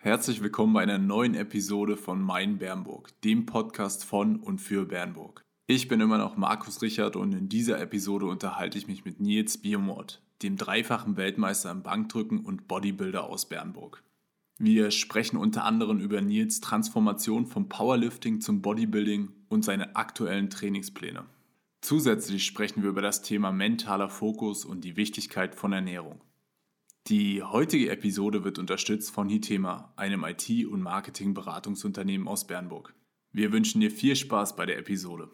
Herzlich willkommen bei einer neuen Episode von Mein Bernburg, dem Podcast von und für Bernburg. Ich bin immer noch Markus Richard und in dieser Episode unterhalte ich mich mit Nils Biomord, dem dreifachen Weltmeister im Bankdrücken und Bodybuilder aus Bernburg. Wir sprechen unter anderem über Nils Transformation vom Powerlifting zum Bodybuilding und seine aktuellen Trainingspläne. Zusätzlich sprechen wir über das Thema mentaler Fokus und die Wichtigkeit von Ernährung. Die heutige Episode wird unterstützt von Hitema, einem IT- und Marketingberatungsunternehmen aus Bernburg. Wir wünschen dir viel Spaß bei der Episode.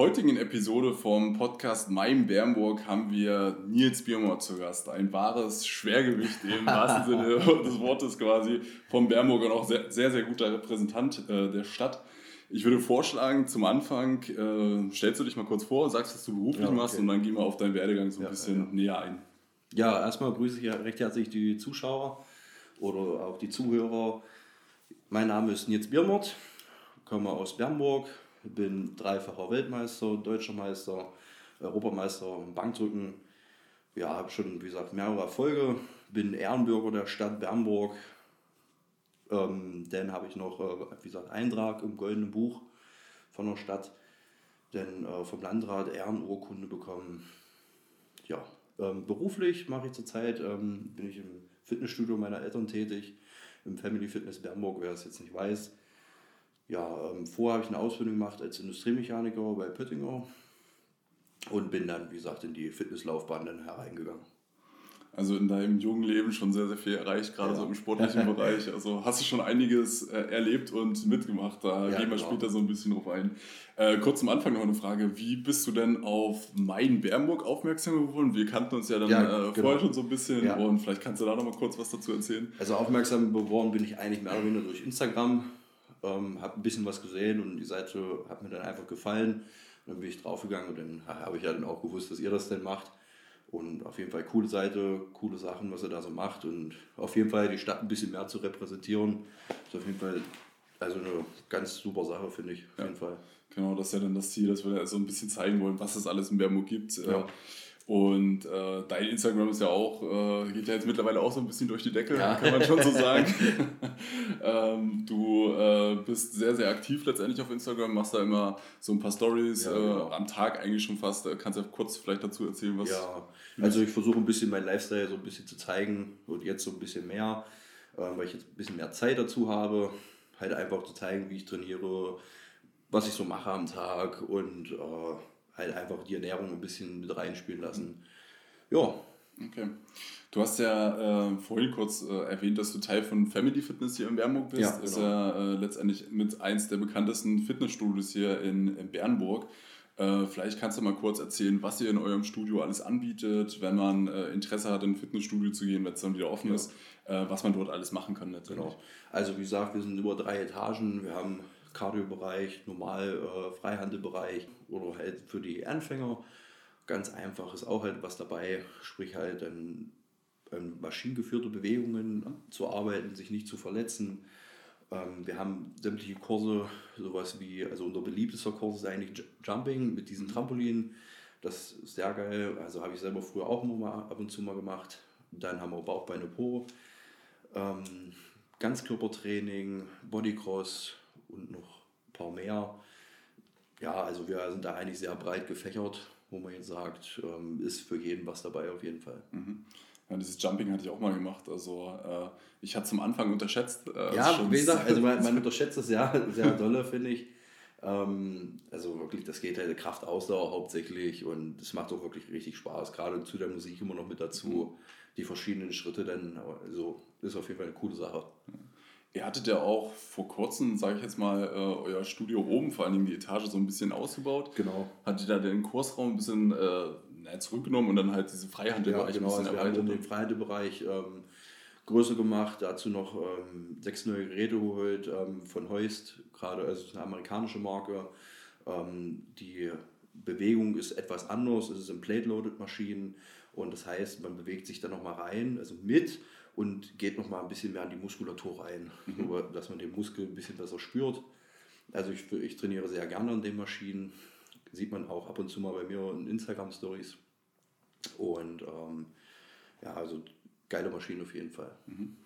Heutigen Episode vom Podcast Mein Bernburg haben wir Nils Biermott zu Gast. Ein wahres Schwergewicht im wahrsten Sinne des Wortes quasi vom Bernburg und auch sehr, sehr, sehr guter Repräsentant äh, der Stadt. Ich würde vorschlagen, zum Anfang äh, stellst du dich mal kurz vor, sagst, was du beruflich ja, okay. machst und dann gehen wir auf deinen Werdegang so ein ja, bisschen ja. näher ein. Ja, erstmal grüße ich recht herzlich die Zuschauer oder auch die Zuhörer. Mein Name ist Nils Biermott, komme aus Bernburg, bin dreifacher Weltmeister, Deutscher Meister, Europameister im Bankdrücken. Ja, habe schon, wie gesagt, mehrere Erfolge. Bin Ehrenbürger der Stadt Bernburg. Ähm, dann habe ich noch, äh, wie gesagt, Eintrag im Goldenen Buch von der Stadt. Dann äh, vom Landrat Ehrenurkunde bekommen. Ja, ähm, beruflich mache ich zurzeit, ähm, bin ich im Fitnessstudio meiner Eltern tätig, im Family Fitness Bernburg, wer es jetzt nicht weiß ja, ähm, vorher habe ich eine Ausbildung gemacht als Industriemechaniker bei Pöttinger und bin dann, wie gesagt, in die Fitnesslaufbahn dann hereingegangen. Also in deinem jungen Leben schon sehr, sehr viel erreicht, gerade ja. so im sportlichen Bereich. Also hast du schon einiges äh, erlebt und mitgemacht. Da ja, gehen wir genau. später so ein bisschen drauf ein. Äh, kurz zum Anfang noch eine Frage. Wie bist du denn auf Main Bernburg aufmerksam geworden? Wir kannten uns ja dann ja, äh, genau. vorher schon so ein bisschen und vielleicht kannst du da noch mal kurz was dazu erzählen. Also aufmerksam geworden bin ich eigentlich mehr oder weniger durch Instagram ähm, habe ein bisschen was gesehen und die Seite hat mir dann einfach gefallen. Und dann bin ich draufgegangen und dann habe ich ja dann auch gewusst, dass ihr das denn macht. Und auf jeden Fall coole Seite, coole Sachen, was er da so macht. Und auf jeden Fall die Stadt ein bisschen mehr zu repräsentieren, ist auf jeden Fall also eine ganz super Sache, finde ich. Auf ja. jeden Fall. Genau, das ist ja dann das Ziel, dass wir so ein bisschen zeigen wollen, was es alles in Bernburg gibt. Ja. Und äh, dein Instagram ist ja auch, äh, geht ja jetzt mittlerweile auch so ein bisschen durch die Decke, ja. kann man schon so sagen. ähm, du äh, bist sehr, sehr aktiv letztendlich auf Instagram, machst da immer so ein paar Stories ja, genau. Äh, am Tag eigentlich schon fast. Äh, kannst du ja kurz vielleicht dazu erzählen, was. Ja, also ich versuche ein bisschen mein Lifestyle so ein bisschen zu zeigen und jetzt so ein bisschen mehr, äh, weil ich jetzt ein bisschen mehr Zeit dazu habe. Halt einfach zu zeigen, wie ich trainiere, was ich so mache am Tag und halt einfach die Ernährung ein bisschen mit reinspielen lassen. Ja. Okay. Du hast ja äh, vorhin kurz äh, erwähnt, dass du Teil von Family Fitness hier in Bernburg bist. Ja, genau. ist ja äh, letztendlich mit eins der bekanntesten Fitnessstudios hier in, in Bernburg. Äh, vielleicht kannst du mal kurz erzählen, was ihr in eurem Studio alles anbietet, wenn man äh, Interesse hat, in ein Fitnessstudio zu gehen, wenn es dann wieder offen ja. ist, äh, was man dort alles machen kann. Genau. Also wie gesagt, wir sind über drei Etagen. Wir haben Cardio-Bereich, normal äh, Freihandelbereich oder halt für die Anfänger. Ganz einfach ist auch halt was dabei, sprich halt an, an maschinengeführte Bewegungen zu arbeiten, sich nicht zu verletzen. Ähm, wir haben sämtliche Kurse, sowas wie, also unser beliebtester Kurs ist eigentlich Jumping mit diesen Trampolinen. Das ist sehr geil. Also habe ich selber früher auch mal ab und zu mal gemacht. Dann haben wir Bauchbeine Po. Ähm, Ganzkörpertraining, Bodycross, und noch ein paar mehr. Ja, also wir sind da eigentlich sehr breit gefächert, wo man jetzt sagt, ähm, ist für jeden was dabei auf jeden Fall. Mhm. Ja, dieses Jumping hatte ich auch mal gemacht. Also äh, ich hatte zum Anfang unterschätzt. Äh, ja, wie gesagt, also man, man unterschätzt das sehr, sehr dolle, finde ich. Ähm, also wirklich, das geht halt Kraftausdauer hauptsächlich und es macht auch wirklich richtig Spaß. Gerade zu der Musik immer noch mit dazu. Mhm. Die verschiedenen Schritte dann, also ist auf jeden Fall eine coole Sache. Ja. Ihr hattet ja auch vor kurzem, sage ich jetzt mal, äh, euer Studio oben, vor allen Dingen die Etage, so ein bisschen ausgebaut. Genau. Hattet ihr da den Kursraum ein bisschen äh, zurückgenommen und dann halt diese Freihandelbereich ja, genau, ein bisschen also erweitert? Den Freihandelbereich ähm, größer gemacht, dazu noch ähm, sechs neue Geräte geholt ähm, von Heust, gerade, also eine amerikanische Marke, ähm, die Bewegung ist etwas anders, es sind Plate-Loaded-Maschinen und das heißt, man bewegt sich da nochmal rein, also mit und geht nochmal ein bisschen mehr an die Muskulatur rein, mhm. dass man den Muskel ein bisschen besser spürt. Also ich, ich trainiere sehr gerne an den Maschinen, sieht man auch ab und zu mal bei mir in Instagram-Stories. Und ähm, ja, also geile Maschine auf jeden Fall. Mhm.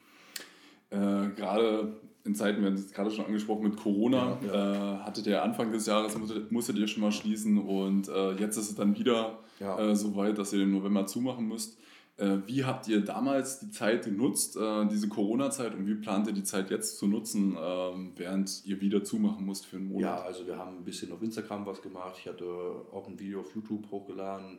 Äh, gerade in Zeiten, wir haben es gerade schon angesprochen, mit Corona, ja, ja. Äh, hattet ihr Anfang des Jahres, musstet, musstet ihr schon mal schließen und äh, jetzt ist es dann wieder ja. äh, so weit, dass ihr den November zumachen müsst. Äh, wie habt ihr damals die Zeit genutzt, äh, diese Corona-Zeit, und wie plant ihr die Zeit jetzt zu nutzen, ähm, während ihr wieder zumachen musst für einen Monat? Ja, also wir haben ein bisschen auf Instagram was gemacht. Ich hatte auch ein Video auf YouTube hochgeladen.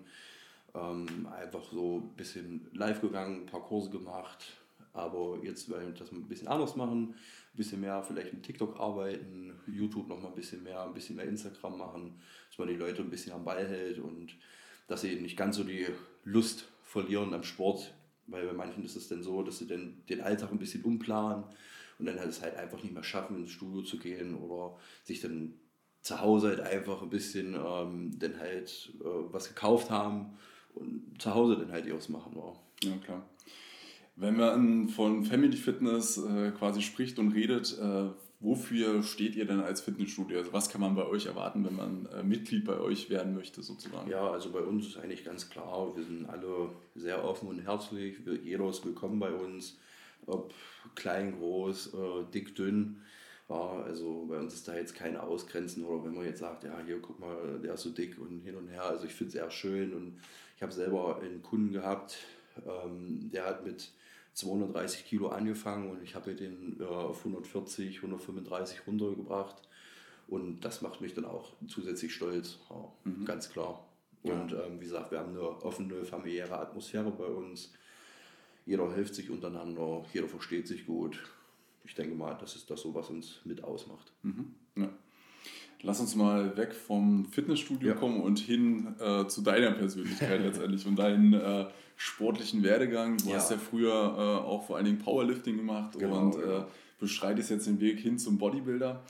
Ähm, einfach so ein bisschen live gegangen, ein paar Kurse gemacht. Aber jetzt wollen wir das ein bisschen anders machen, ein bisschen mehr vielleicht mit TikTok arbeiten, YouTube noch mal ein bisschen mehr, ein bisschen mehr Instagram machen, dass man die Leute ein bisschen am Ball hält und dass sie nicht ganz so die Lust verlieren am Sport, weil bei manchen ist es dann so, dass sie dann den Alltag ein bisschen umplanen und dann halt es halt einfach nicht mehr schaffen, ins Studio zu gehen oder sich dann zu Hause halt einfach ein bisschen ähm, dann halt äh, was gekauft haben und zu Hause dann halt ihres machen. Ja, ja klar. Wenn man von Family Fitness äh, quasi spricht und redet, äh, wofür steht ihr denn als Fitnessstudio? Also was kann man bei euch erwarten, wenn man äh, Mitglied bei euch werden möchte sozusagen? Ja, also bei uns ist eigentlich ganz klar, wir sind alle sehr offen und herzlich. Jeder ist willkommen bei uns, ob klein, groß, äh, dick, dünn. Ja, also bei uns ist da jetzt keine Ausgrenzen oder wenn man jetzt sagt, ja, hier guck mal, der ist so dick und hin und her. Also ich finde es eher schön und ich habe selber einen Kunden gehabt, ähm, der hat mit 230 Kilo angefangen und ich habe den äh, auf 140, 135 runtergebracht. Und das macht mich dann auch zusätzlich stolz, ja, mhm. ganz klar. Und ja. ähm, wie gesagt, wir haben eine offene, familiäre Atmosphäre bei uns. Jeder hilft sich untereinander, jeder versteht sich gut. Ich denke mal, das ist das so, was uns mit ausmacht. Mhm. Ja. Lass uns mal weg vom Fitnessstudio ja. kommen und hin äh, zu deiner Persönlichkeit letztendlich und deinen äh, sportlichen Werdegang. Du ja. hast ja früher äh, auch vor allen Dingen Powerlifting gemacht genau, und genau. beschreitest jetzt den Weg hin zum Bodybuilder.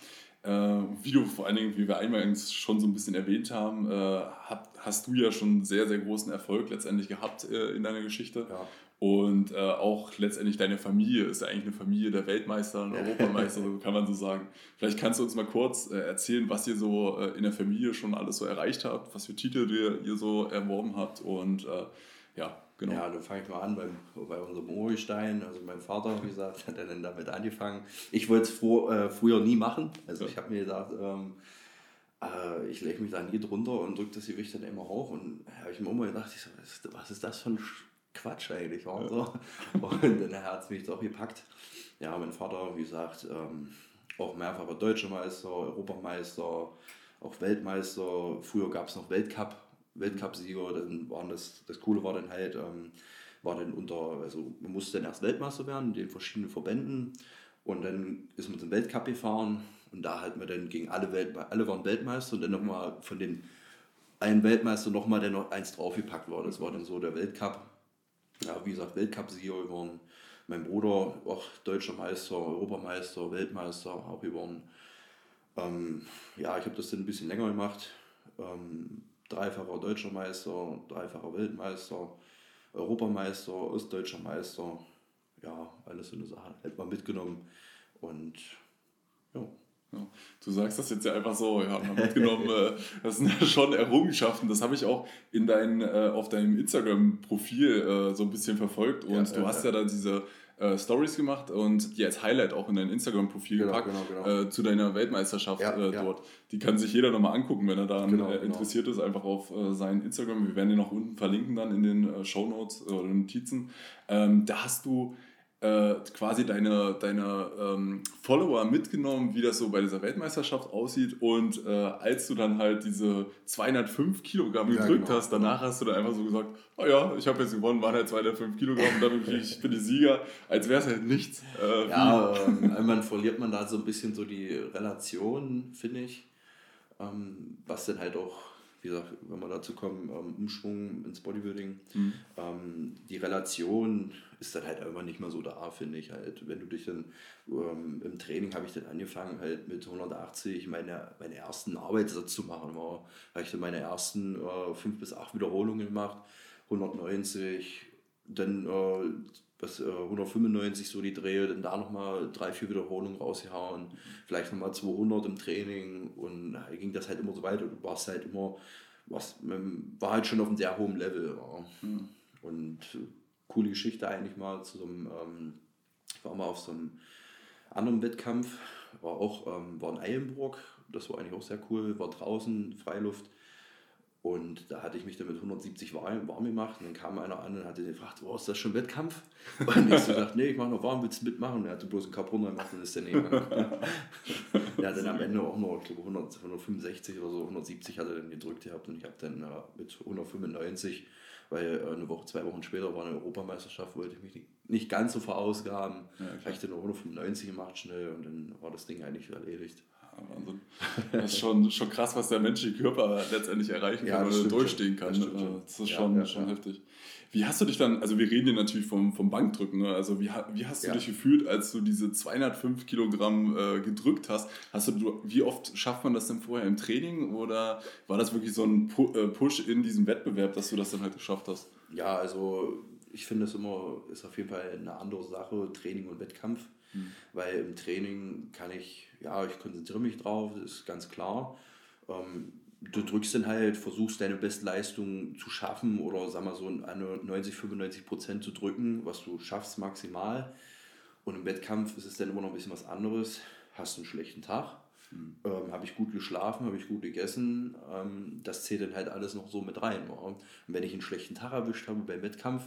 Äh, wie du vor allen Dingen, wie wir eingangs schon so ein bisschen erwähnt haben, äh, hast du ja schon sehr, sehr großen Erfolg letztendlich gehabt in deiner Geschichte. Ja. Und äh, auch letztendlich deine Familie ist ja eigentlich eine Familie der Weltmeister und Europameister, kann man so sagen. Vielleicht kannst du uns mal kurz äh, erzählen, was ihr so äh, in der Familie schon alles so erreicht habt, was für Titel ihr, ihr so erworben habt und äh, ja, genau. Ja, dann fange ich mal an beim, bei unserem Urstein. Also mein Vater, wie gesagt, hat dann damit angefangen. Ich wollte es äh, früher nie machen. Also ja. ich habe mir gesagt, ähm, äh, ich lege mich da nie drunter und drücke das Gewicht dann immer hoch. Und habe ich mir immer gedacht, ich so, was ist das für ein Quatsch eigentlich. Und, so. und dann hat es mich doch gepackt. Ja, mein Vater, wie gesagt, ähm, auch mehrfacher Deutscher Meister, Europameister, auch Weltmeister. Früher gab es noch Weltcup, Weltcup-Sieger. Dann waren das, das Coole war dann halt, ähm, war dann unter, also man musste dann erst Weltmeister werden in den verschiedenen Verbänden. Und dann ist man zum Weltcup gefahren und da hat man dann gegen alle Welt, alle waren Weltmeister und dann nochmal von den einen Weltmeister nochmal der noch eins draufgepackt war. Das war dann so der Weltcup ja, wie gesagt, Weltcup-Sieger geworden. Mein Bruder auch deutscher Meister, Europameister, Weltmeister auch geworden. Ähm, ja, ich habe das dann ein bisschen länger gemacht. Ähm, dreifacher deutscher Meister, dreifacher Weltmeister, Europameister, ostdeutscher Meister. Ja, alles so eine Sache. Hätte man mitgenommen. Und ja. Ja. Du sagst das jetzt ja einfach so, ja, mal mitgenommen, äh, das sind ja schon Errungenschaften. Das habe ich auch in dein, äh, auf deinem Instagram-Profil äh, so ein bisschen verfolgt. Und ja, du hast ja, da diese äh, Stories gemacht und die als Highlight auch in dein Instagram-Profil genau, gepackt genau, genau. Äh, zu deiner Weltmeisterschaft äh, dort. Die kann sich jeder nochmal angucken, wenn er daran genau, genau. interessiert ist, einfach auf sein Instagram. Wir werden den noch unten verlinken dann in den äh, Show Notes oder Notizen. Ähm, da hast du äh, quasi deine, deine ähm, Follower mitgenommen, wie das so bei dieser Weltmeisterschaft aussieht. Und äh, als du dann halt diese 205 Kilogramm gedrückt ja, genau. hast, danach hast du dann einfach so gesagt, oh ja, ich habe jetzt gewonnen, waren halt 205 Kilogramm dann bin ich, bin ich Sieger, als wäre es halt nichts. Äh, ja, ähm, irgendwann verliert man da so ein bisschen so die Relation, finde ich. Ähm, was dann halt auch wie gesagt, wenn wir dazu kommen, ähm, Umschwung ins Bodybuilding, mhm. ähm, die Relation ist dann halt immer nicht mehr so da, finde ich halt. Wenn du dich dann ähm, im Training habe ich dann angefangen, halt mit 180 meine, meine ersten Arbeitssatz zu machen. War, habe ich dann meine ersten äh, fünf bis acht Wiederholungen gemacht, 190, dann äh, was, äh, 195 so die Drehe, dann da nochmal drei, vier Wiederholungen rausgehauen, vielleicht nochmal 200 im Training und ging das halt immer so weiter. Du warst halt immer, was war halt schon auf einem sehr hohen Level. Ja. Mhm. Und äh, coole Geschichte eigentlich mal zu so einem, ähm, ich war mal auf so einem anderen Wettkampf, war auch, ähm, war in Eilenburg, das war eigentlich auch sehr cool, war draußen, Freiluft und da hatte ich mich dann mit 170 warm, warm gemacht und dann kam einer an und hatte gefragt, oh, ist das schon Wettkampf? Und ich so gesagt, nee, ich mache noch warm, willst du mitmachen? Und er hatte bloß einen Cup gemacht und ist dann nicht Der hat dann am Ende auch noch, ich glaube 100, 165 oder so, 170 hat er dann gedrückt gehabt und ich habe dann äh, mit 195, weil äh, eine Woche, zwei Wochen später war eine Europameisterschaft, wollte ich mich nicht, nicht ganz so verausgaben. Ja, habe ich dann noch 195 gemacht schnell und dann war das Ding eigentlich erledigt. Wahnsinn. Das ist schon, schon krass, was der menschliche Körper letztendlich erreichen kann ja, oder durchstehen kann. Das, das ist schon, ja, schon heftig. Wie hast du dich dann, also wir reden hier natürlich vom, vom Bankdrücken, ne? also wie, wie hast du dich gefühlt, als du diese 205 Kilogramm äh, gedrückt hast? hast du, wie oft schafft man das denn vorher im Training oder war das wirklich so ein äh, Push in diesem Wettbewerb, dass du das dann halt geschafft hast? Ja, also ich finde es immer, ist auf jeden Fall eine andere Sache, Training und Wettkampf. Mhm. Weil im Training kann ich, ja, ich konzentriere mich drauf, das ist ganz klar. Ähm, du drückst dann halt, versuchst deine Bestleistung zu schaffen oder sag mal so eine 90, 95 Prozent zu drücken, was du schaffst maximal. Und im Wettkampf ist es dann immer noch ein bisschen was anderes. Hast du einen schlechten Tag, mhm. ähm, habe ich gut geschlafen, habe ich gut gegessen, ähm, das zählt dann halt alles noch so mit rein. Und wenn ich einen schlechten Tag erwischt habe beim Wettkampf,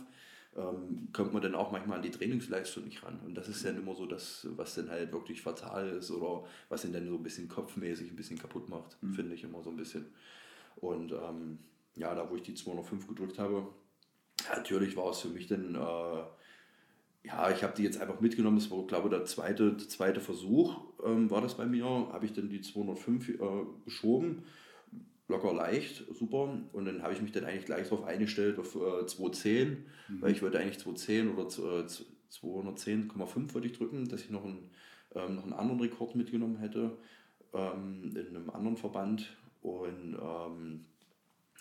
ähm, kommt man dann auch manchmal an die Trainingsleistung nicht ran. Und das ist dann immer so das, was dann halt wirklich fatal ist oder was ihn dann so ein bisschen kopfmäßig ein bisschen kaputt macht, mhm. finde ich immer so ein bisschen. Und ähm, ja, da wo ich die 205 gedrückt habe, natürlich war es für mich dann, äh, ja, ich habe die jetzt einfach mitgenommen, das war, glaube ich, der zweite, zweite Versuch ähm, war das bei mir, habe ich dann die 205 äh, geschoben locker leicht, super. Und dann habe ich mich dann eigentlich gleich darauf eingestellt, auf äh, 210, mhm. weil ich wollte eigentlich 210 oder äh, 210,5 würde ich drücken, dass ich noch einen, ähm, noch einen anderen Rekord mitgenommen hätte ähm, in einem anderen Verband. Und ähm,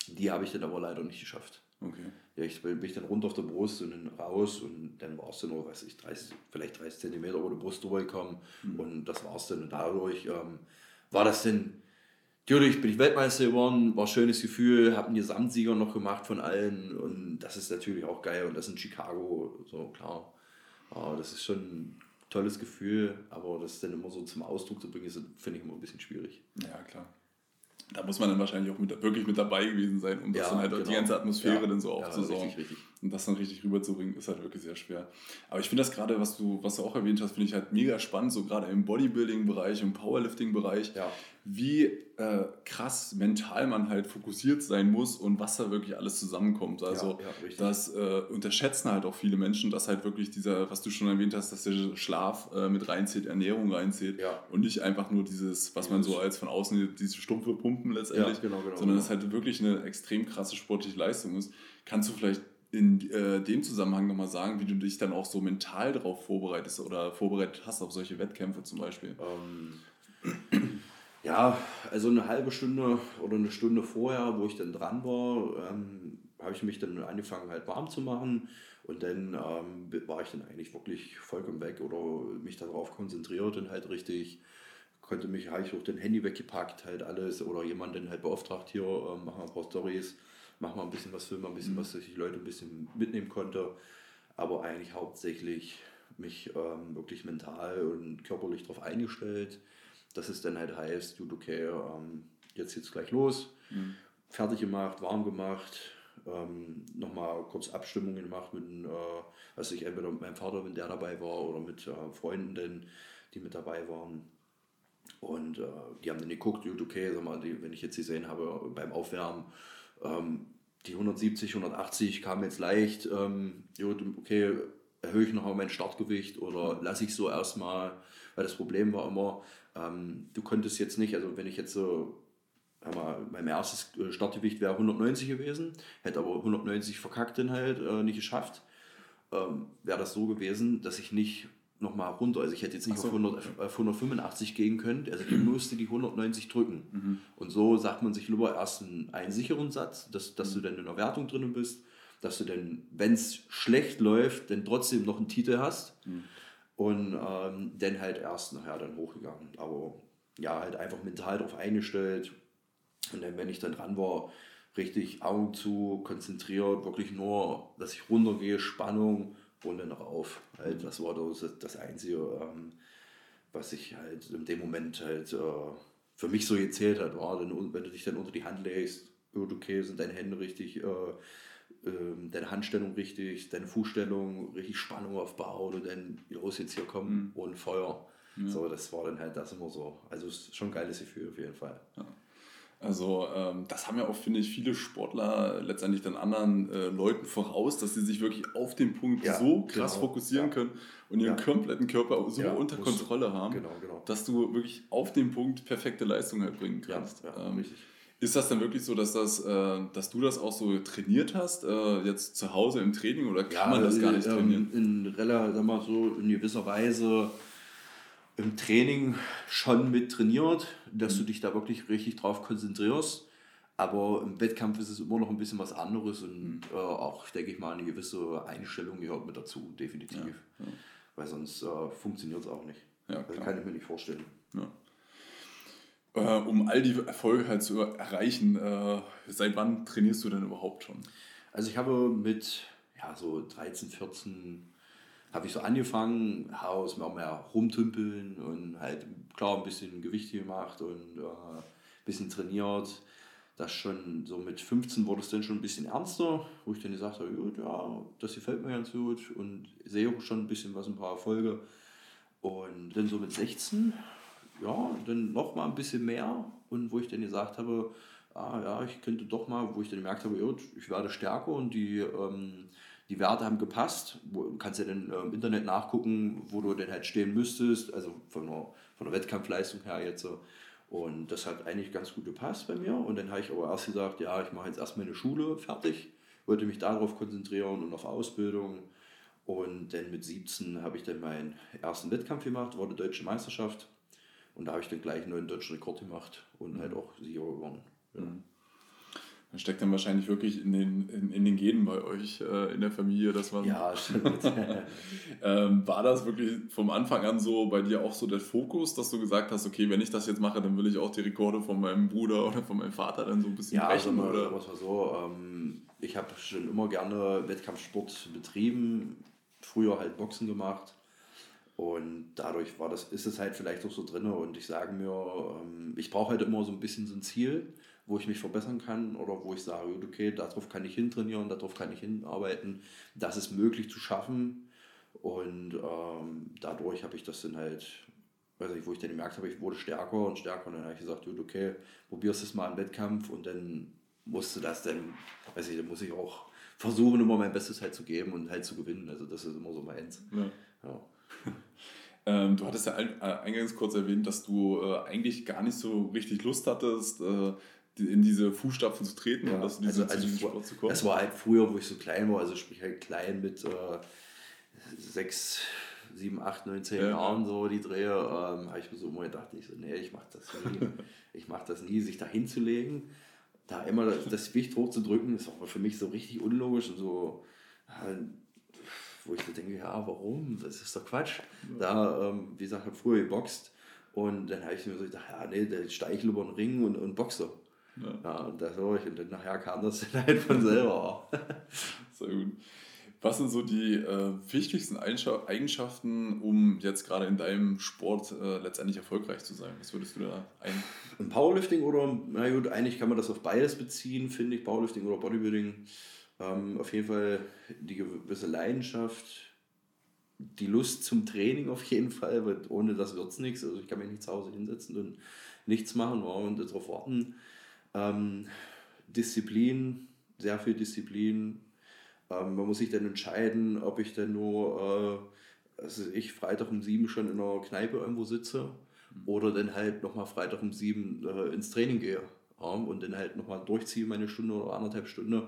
die habe ich dann aber leider nicht geschafft. Okay. Ja, ich bin ich dann runter auf der Brust und dann raus und dann war es dann nur, weiß ich, 30, vielleicht 30 Zentimeter über die Brust drüber gekommen mhm. und das war es dann. Und dadurch ähm, war das dann Natürlich bin ich Weltmeister geworden, war ein schönes Gefühl, habe einen Gesamtsieger noch gemacht von allen und das ist natürlich auch geil und das in Chicago, so klar. Aber das ist schon ein tolles Gefühl, aber das dann immer so zum Ausdruck zu bringen, finde ich immer ein bisschen schwierig. Ja, klar. Da muss man dann wahrscheinlich auch mit, wirklich mit dabei gewesen sein, um ja, das dann halt genau. die ganze Atmosphäre ja. dann so aufzusaugen. Ja, richtig, richtig. Und das dann richtig rüberzubringen, ist halt wirklich sehr schwer. Aber ich finde das gerade, was du, was du auch erwähnt hast, finde ich halt mega spannend, so gerade im Bodybuilding-Bereich, im Powerlifting-Bereich, ja. wie äh, krass mental man halt fokussiert sein muss und was da wirklich alles zusammenkommt. Also ja, ja, das äh, unterschätzen halt auch viele Menschen, dass halt wirklich dieser, was du schon erwähnt hast, dass der Schlaf äh, mit reinzählt, Ernährung reinzählt und nicht einfach nur dieses, was man so als von außen, diese stumpfe Pumpen letztendlich, genau, genau, sondern genau. dass halt wirklich eine extrem krasse sportliche Leistung ist. Kannst du vielleicht in äh, dem Zusammenhang nochmal sagen, wie du dich dann auch so mental darauf vorbereitest oder vorbereitet hast auf solche Wettkämpfe zum Beispiel? Ähm, ja, also eine halbe Stunde oder eine Stunde vorher, wo ich dann dran war, ähm, habe ich mich dann angefangen halt warm zu machen. Und dann ähm, war ich dann eigentlich wirklich vollkommen weg oder mich darauf konzentriert und halt richtig konnte mich, habe ich auch den Handy weggepackt, halt alles. Oder jemanden halt beauftragt, hier, äh, machen wir ein paar Stories mach mal ein bisschen was, film mal ein bisschen mhm. was, dass ich Leute ein bisschen mitnehmen konnte. Aber eigentlich hauptsächlich mich ähm, wirklich mental und körperlich darauf eingestellt, dass es dann halt heißt, gut, okay, ähm, jetzt geht's gleich los, mhm. fertig gemacht, warm gemacht, ähm, nochmal kurz Abstimmungen gemacht mit, äh, was ich entweder mit meinem Vater, wenn der dabei war, oder mit äh, Freunden, denn, die mit dabei waren. Und äh, die haben dann geguckt, gut, okay, sag mal, die, wenn ich jetzt gesehen habe beim Aufwärmen, ähm, die 170, 180 kamen jetzt leicht. Ähm, okay, erhöhe ich noch mein Startgewicht oder lasse ich so erstmal, weil das Problem war immer, ähm, du konntest jetzt nicht, also wenn ich jetzt so mal, mein erstes äh, Startgewicht wäre 190 gewesen, hätte aber 190 verkackt dann halt, äh, nicht geschafft. Ähm, wäre das so gewesen, dass ich nicht nochmal runter, also ich hätte jetzt nicht so. auf, 100, auf 185 gehen können, also ich musste die 190 drücken. Mhm. Und so sagt man sich lieber erst einen, einen sicheren Satz, dass, dass mhm. du dann in der Wertung drin bist, dass du dann, wenn es schlecht läuft, dann trotzdem noch einen Titel hast. Mhm. Und ähm, dann halt erst nachher dann hochgegangen. Aber ja, halt einfach mental darauf eingestellt. Und dann, wenn ich dann dran war, richtig Augen zu, konzentriert, wirklich nur, dass ich runtergehe, Spannung und dann rauf. Halt, das war das, das Einzige, ähm, was ich halt in dem Moment halt äh, für mich so gezählt hat. War, dann, wenn du dich dann unter die Hand legst, okay, sind deine Hände richtig, äh, äh, deine Handstellung richtig, deine Fußstellung richtig Spannung aufbaut und dann los jetzt hier kommen mhm. und Feuer. Ja. So, das war dann halt das immer so. Also es ist schon ein geiles Gefühl auf jeden Fall. Ja. Also ähm, das haben ja auch, finde ich, viele Sportler letztendlich dann anderen äh, Leuten voraus, dass sie sich wirklich auf den Punkt ja, so krass genau, fokussieren ja. können und ihren ja. kompletten Körper so unter Kontrolle haben, genau, genau. dass du wirklich auf den Punkt perfekte Leistung halt bringen kannst. Ähm, ist das dann wirklich so, dass, das, äh, dass du das auch so trainiert hast, äh, jetzt zu Hause im Training oder kann man das gar nicht ähm, trainieren? In, in, sag mal so, in gewisser Weise im Training schon mit trainiert, dass mhm. du dich da wirklich richtig drauf konzentrierst. Aber im Wettkampf ist es immer noch ein bisschen was anderes und mhm. äh, auch, denke ich mal, eine gewisse Einstellung gehört mit dazu, definitiv. Ja, ja. Weil sonst äh, funktioniert es auch nicht. Ja, das kann ich mir nicht vorstellen. Äh, um all die Erfolge halt zu erreichen, äh, seit wann trainierst du denn überhaupt schon? Also ich habe mit ja, so 13, 14 habe ich so angefangen, Haus mehr, mehr rumtümpeln und halt klar ein bisschen Gewicht gemacht und äh, ein bisschen trainiert. Das schon so mit 15 wurde es dann schon ein bisschen ernster, wo ich dann gesagt habe, gut, ja, das gefällt mir ganz gut und sehe auch schon ein bisschen was, ein paar Erfolge. Und dann so mit 16, ja, dann noch mal ein bisschen mehr und wo ich dann gesagt habe, ah ja, ich könnte doch mal, wo ich dann gemerkt habe, ich werde stärker und die ähm, die Werte haben gepasst. Du kannst ja dann im Internet nachgucken, wo du denn halt stehen müsstest, also von der, von der Wettkampfleistung her jetzt so. Und das hat eigentlich ganz gut gepasst bei mir. Und dann habe ich aber erst gesagt, ja, ich mache jetzt erstmal eine Schule fertig, wollte mich darauf konzentrieren und auf Ausbildung. Und dann mit 17 habe ich dann meinen ersten Wettkampf gemacht, war die deutsche Meisterschaft. Und da habe ich dann gleich einen neuen deutschen Rekord gemacht und mhm. halt auch Sieger gewonnen. Ja. Mhm. Das steckt dann wahrscheinlich wirklich in den, in, in den Genen bei euch äh, in der Familie, dass man. Ja, stimmt. ähm, war das wirklich vom Anfang an so bei dir auch so der Fokus, dass du gesagt hast, okay, wenn ich das jetzt mache, dann will ich auch die Rekorde von meinem Bruder oder von meinem Vater dann so ein bisschen ja, brechen? Also, oder? war so, ähm, ich habe schon immer gerne Wettkampfsport betrieben, früher halt Boxen gemacht. Und dadurch war das, ist es halt vielleicht auch so drin. Und ich sage mir, ähm, ich brauche halt immer so ein bisschen so ein Ziel wo ich mich verbessern kann oder wo ich sage, okay, darauf kann ich hintrainieren, darauf kann ich hinarbeiten. Das ist möglich zu schaffen. Und ähm, dadurch habe ich das dann halt, weiß ich, wo ich dann gemerkt habe, ich wurde stärker und stärker. Und dann habe ich gesagt, okay, probierst es mal im Wettkampf und dann musste das dann, weiß ich, dann muss ich auch versuchen, immer mein Bestes halt zu geben und halt zu gewinnen. Also das ist immer so meins. Ja. ja. Ähm, du hattest ja äh, eingangs kurz erwähnt, dass du äh, eigentlich gar nicht so richtig Lust hattest, äh, in diese Fußstapfen zu treten ja, und dass du diese also, also Sport zu kommen. Das war halt früher, wo ich so klein war, also sprich halt klein mit äh, sechs, sieben, acht, neun, zehn ja. Jahren so die Drehe, ähm, habe ich mir so immer gedacht, ich so, nee, ich mach das nie. ich mach das nie, sich da hinzulegen, da immer das, das Gewicht hochzudrücken, ist auch für mich so richtig unlogisch und so, wo ich so denke, ja, warum? Das ist doch Quatsch. Da, ähm, wie gesagt, habe früher geboxt und dann habe ich mir so gedacht, ja, nee, der steige ich über den Ring und, und boxe. Ja. ja, und das war ich. Und dann nachher kam das dann halt von selber. Sehr gut. Was sind so die äh, wichtigsten Eigenschaften, um jetzt gerade in deinem Sport äh, letztendlich erfolgreich zu sein? Was würdest du da ein? Im Powerlifting oder, na gut, eigentlich kann man das auf beides beziehen, finde ich, Powerlifting oder Bodybuilding. Ähm, auf jeden Fall die gewisse Leidenschaft, die Lust zum Training auf jeden Fall, weil ohne das wird es nichts. Also ich kann mich nicht zu Hause hinsetzen und nichts machen und darauf warten. Ähm, Disziplin, sehr viel Disziplin. Ähm, man muss sich dann entscheiden, ob ich dann nur, äh, also ich Freitag um sieben schon in einer Kneipe irgendwo sitze oder dann halt nochmal Freitag um sieben äh, ins Training gehe. ja, und dann halt nochmal durchziehe meine Stunde oder anderthalb Stunden,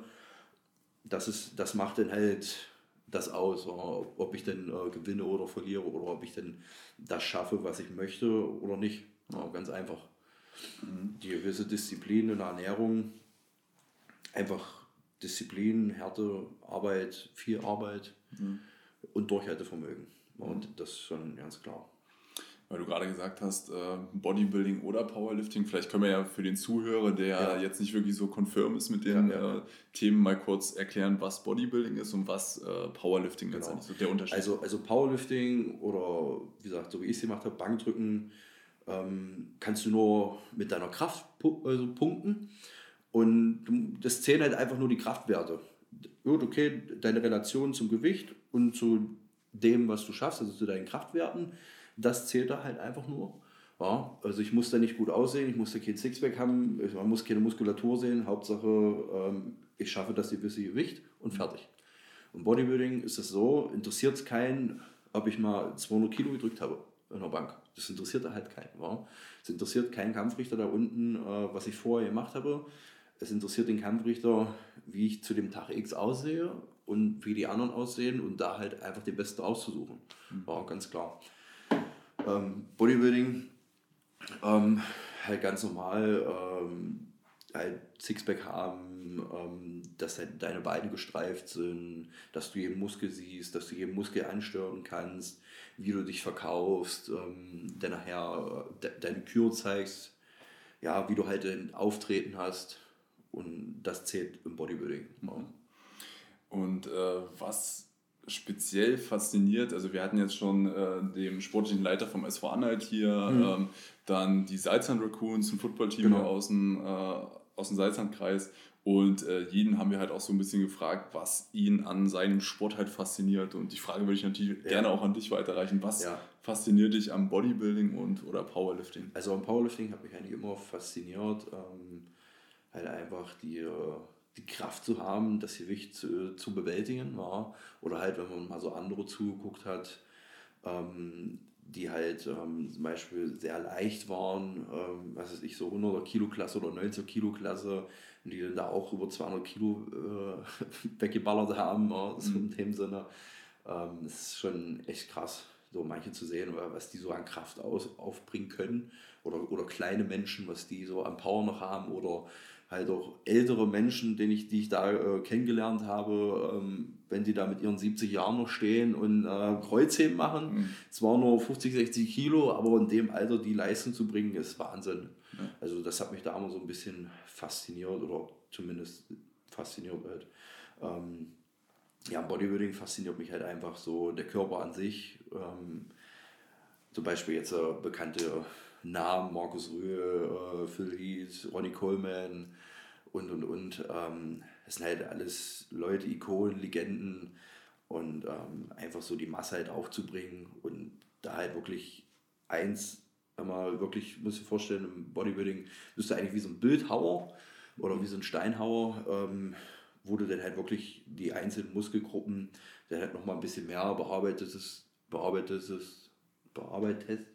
das, ist, das macht dann halt das aus, ob ich denn äh, gewinne oder verliere oder ob ich denn das schaffe, was ich möchte oder nicht. Ja, ganz einfach. Mhm. Die gewisse Disziplin in der Ernährung, einfach Disziplin, Härte, Arbeit, viel Arbeit mhm. und Durchhaltevermögen. Und das ist schon ganz klar weil du gerade gesagt hast, äh, Bodybuilding oder Powerlifting. Vielleicht können wir ja für den Zuhörer, der ja. jetzt nicht wirklich so konfirm ist mit den ja, ja. Äh, Themen, mal kurz erklären, was Bodybuilding ist und was äh, Powerlifting genau. ist. So der Unterschied. Also, also Powerlifting oder wie gesagt, so wie ich es gemacht habe, Bankdrücken, ähm, kannst du nur mit deiner Kraft also punkten. Und das zählen halt einfach nur die Kraftwerte. Gut, okay, deine Relation zum Gewicht und zu dem, was du schaffst, also zu deinen Kraftwerten das zählt da halt einfach nur. Ja, also ich muss da nicht gut aussehen, ich muss da kein Sixpack haben, man muss keine Muskulatur sehen, Hauptsache ähm, ich schaffe das gewisse Gewicht und fertig. Und Bodybuilding ist es so, interessiert es keinen, ob ich mal 200 Kilo gedrückt habe in der Bank. Das interessiert da halt keinen. Ja? Es interessiert keinen Kampfrichter da unten, äh, was ich vorher gemacht habe. Es interessiert den Kampfrichter, wie ich zu dem Tag X aussehe und wie die anderen aussehen und da halt einfach die Beste auszusuchen. Mhm. Ja, ganz klar. Ähm, Bodybuilding, ähm, halt ganz normal, ähm, halt Sixpack haben, ähm, dass halt deine Beine gestreift sind, dass du jeden Muskel siehst, dass du jeden Muskel ansteuern kannst, wie du dich verkaufst, ähm, dann nachher de deine Kür zeigst, ja, wie du halt ein Auftreten hast und das zählt im Bodybuilding. Mhm. Und äh, was speziell fasziniert. Also wir hatten jetzt schon äh, den sportlichen Leiter vom SV Anhalt hier, mhm. ähm, dann die Salzhand Raccoons, ein Footballteam genau. aus, dem, äh, aus dem Salzhandkreis. Und äh, jeden haben wir halt auch so ein bisschen gefragt, was ihn an seinem Sport halt fasziniert. Und die Frage würde ich natürlich ja. gerne auch an dich weiterreichen. Was ja. fasziniert dich am Bodybuilding und oder Powerlifting? Also am Powerlifting hat mich eigentlich immer fasziniert. Ähm, halt einfach die äh, die Kraft zu haben, das Gewicht zu, zu bewältigen. Ja. Oder halt, wenn man mal so andere zugeguckt hat, ähm, die halt ähm, zum Beispiel sehr leicht waren, ähm, was weiß ich, so 100er Kilo Klasse oder 90er Kilo Klasse, und die dann da auch über 200 Kilo äh, weggeballert haben, ja, so in mhm. dem Sinne. Ähm, das ist schon echt krass, so manche zu sehen, was die so an Kraft aus, aufbringen können. Oder, oder kleine Menschen, was die so an Power noch haben. Oder halt auch ältere Menschen, den ich, die ich da äh, kennengelernt habe, ähm, wenn die da mit ihren 70 Jahren noch stehen und äh, Kreuzheben machen. Mhm. Zwar nur 50, 60 Kilo, aber in dem Alter die Leistung zu bringen, ist Wahnsinn. Ja. Also das hat mich da immer so ein bisschen fasziniert oder zumindest fasziniert halt. Ähm, ja, Bodybuilding fasziniert mich halt einfach so der Körper an sich. Ähm, zum Beispiel jetzt äh, bekannte Namen, Markus Rühe, äh, Phil Heath, Ronnie Coleman und und und. Ähm, das sind halt alles Leute, Ikonen, Legenden und ähm, einfach so die Masse halt aufzubringen und da halt wirklich eins, einmal wirklich, muss ich vorstellen, im Bodybuilding bist du eigentlich wie so ein Bildhauer oder wie so ein Steinhauer, ähm, wo du dann halt wirklich die einzelnen Muskelgruppen dann halt nochmal ein bisschen mehr bearbeitest, bearbeitest, bearbeitest,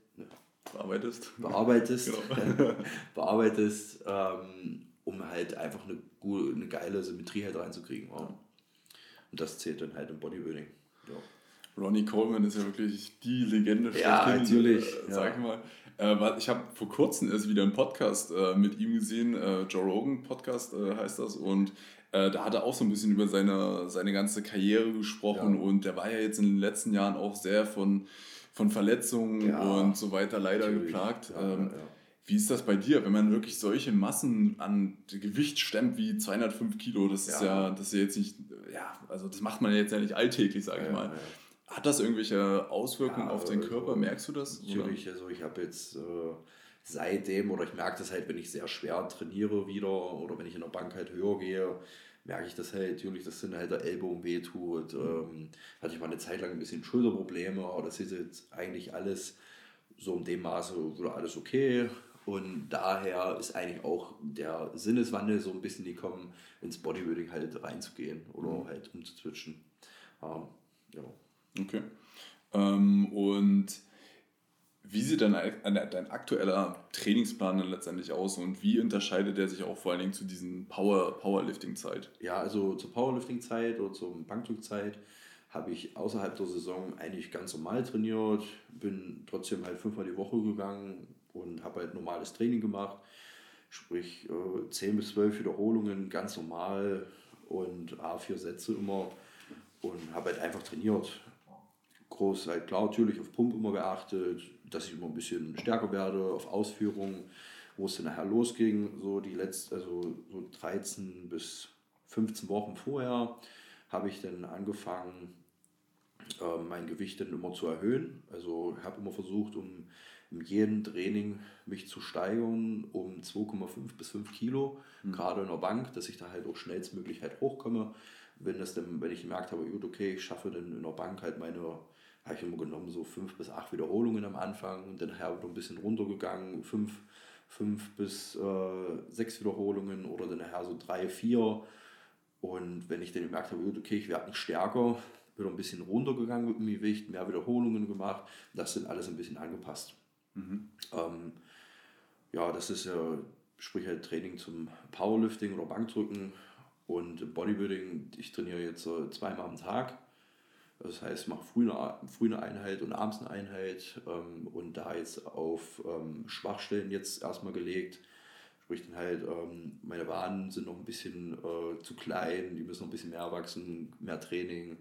bearbeitest. Bearbeitest, genau. bearbeitest ähm, um halt einfach eine, gute, eine geile Symmetrie halt reinzukriegen. Ja. Und das zählt dann halt im Bodybuilding. Ja. Ronnie Coleman ist ja wirklich die Legende. Ja, natürlich. Äh, sag ja. mal. Äh, ich habe vor kurzem erst wieder einen Podcast äh, mit ihm gesehen, äh, Joe Rogan Podcast äh, heißt das, und äh, da hat er auch so ein bisschen über seine, seine ganze Karriere gesprochen ja. und der war ja jetzt in den letzten Jahren auch sehr von von Verletzungen ja, und so weiter leider natürlich. geplagt. Ja, ähm, ja. Wie ist das bei dir, wenn man wirklich solche Massen an Gewicht stemmt wie 205 Kilo? Das ist ja, das ist ja jetzt nicht, ja, also das macht man jetzt ja nicht alltäglich, sage ich mal. Hat das irgendwelche Auswirkungen auf den Körper? Also, Merkst du das? Natürlich, oder? also ich habe jetzt äh, seitdem, oder ich merke das halt, wenn ich sehr schwer trainiere wieder oder wenn ich in der Bank halt höher gehe, merke ich das halt natürlich, dass dann halt der Ellbogen wehtut. Ähm, hatte ich mal eine Zeit lang ein bisschen Schulterprobleme, aber das ist jetzt eigentlich alles so in dem Maße wieder alles okay. Und daher ist eigentlich auch der Sinneswandel so ein bisschen gekommen, ins Bodybuilding halt reinzugehen oder mhm. halt umzuzwitschen. Ähm, ja. Okay. Ähm, und Wie sieht denn dein aktueller Trainingsplan dann letztendlich aus und wie unterscheidet der sich auch vor allen Dingen zu diesen Power, Powerlifting-Zeit? Ja, also zur Powerlifting-Zeit oder zur Bankdrückzeit habe ich außerhalb der Saison eigentlich ganz normal trainiert, bin trotzdem halt fünfmal die Woche gegangen und habe halt normales Training gemacht, sprich äh, 10 bis 12 Wiederholungen, ganz normal und A4 Sätze immer und habe halt einfach trainiert groß halt klar natürlich auf Pump immer geachtet, dass ich immer ein bisschen stärker werde, auf Ausführungen, wo es dann nachher losging, so die letzten, also so 13 bis 15 Wochen vorher habe ich dann angefangen, äh, mein Gewicht dann immer zu erhöhen. Also habe immer versucht, um in jedem Training mich zu steigern um 2,5 bis 5 Kilo, mhm. gerade in der Bank, dass ich da halt auch schnellstmöglich halt hochkomme. Wenn, das dann, wenn ich gemerkt habe, gut, okay, ich schaffe dann in der Bank halt meine habe ich immer genommen, so fünf bis acht Wiederholungen am Anfang und dann nachher wieder ein bisschen runtergegangen, fünf, fünf bis äh, sechs Wiederholungen oder dann nachher so drei, vier. Und wenn ich dann gemerkt habe, okay, ich werde nicht stärker, wieder ein bisschen runtergegangen mit dem Gewicht, mehr Wiederholungen gemacht, das sind alles ein bisschen angepasst. Mhm. Ähm, ja, das ist ja, sprich halt Training zum Powerlifting oder Bankdrücken und Bodybuilding. Ich trainiere jetzt äh, zweimal am Tag das heißt, ich mache früh eine, früh eine Einheit und abends eine Einheit ähm, und da jetzt auf ähm, Schwachstellen jetzt erstmal gelegt. Sprich dann halt, ähm, meine Waden sind noch ein bisschen äh, zu klein, die müssen noch ein bisschen mehr wachsen, mehr Training.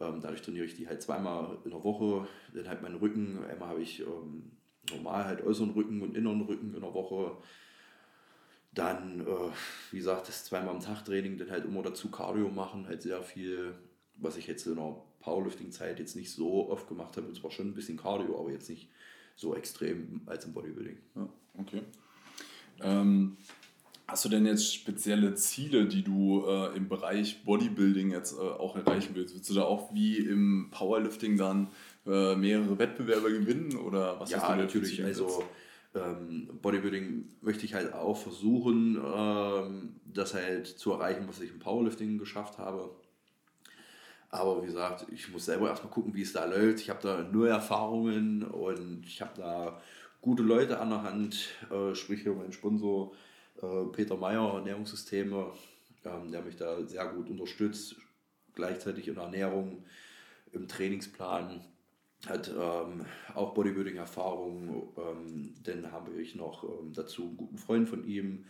Ähm, dadurch trainiere ich die halt zweimal in der Woche. Dann halt meinen Rücken. Einmal habe ich ähm, normal halt äußeren Rücken und inneren Rücken in der Woche. Dann, äh, wie gesagt, das zweimal am Tag Training, dann halt immer dazu Cardio machen, halt sehr viel, was ich jetzt in der Powerlifting-Zeit jetzt nicht so oft gemacht habe. Es war schon ein bisschen Cardio, aber jetzt nicht so extrem als im Bodybuilding. Ja, okay. Ähm, hast du denn jetzt spezielle Ziele, die du äh, im Bereich Bodybuilding jetzt äh, auch erreichen willst? Willst du da auch wie im Powerlifting dann äh, mehrere Wettbewerbe gewinnen oder was ja, hast du natürlich. Also ähm, Bodybuilding möchte ich halt auch versuchen, ähm, das halt zu erreichen, was ich im Powerlifting geschafft habe. Aber wie gesagt, ich muss selber erstmal gucken, wie es da läuft. Ich habe da nur Erfahrungen und ich habe da gute Leute an der Hand. Äh, sprich hier mein Sponsor äh, Peter Meyer, Ernährungssysteme, ähm, der mich da sehr gut unterstützt. Gleichzeitig in der Ernährung, im Trainingsplan. Hat ähm, auch Bodybuilding-Erfahrung. Ähm, dann habe ich noch ähm, dazu einen guten Freund von ihm,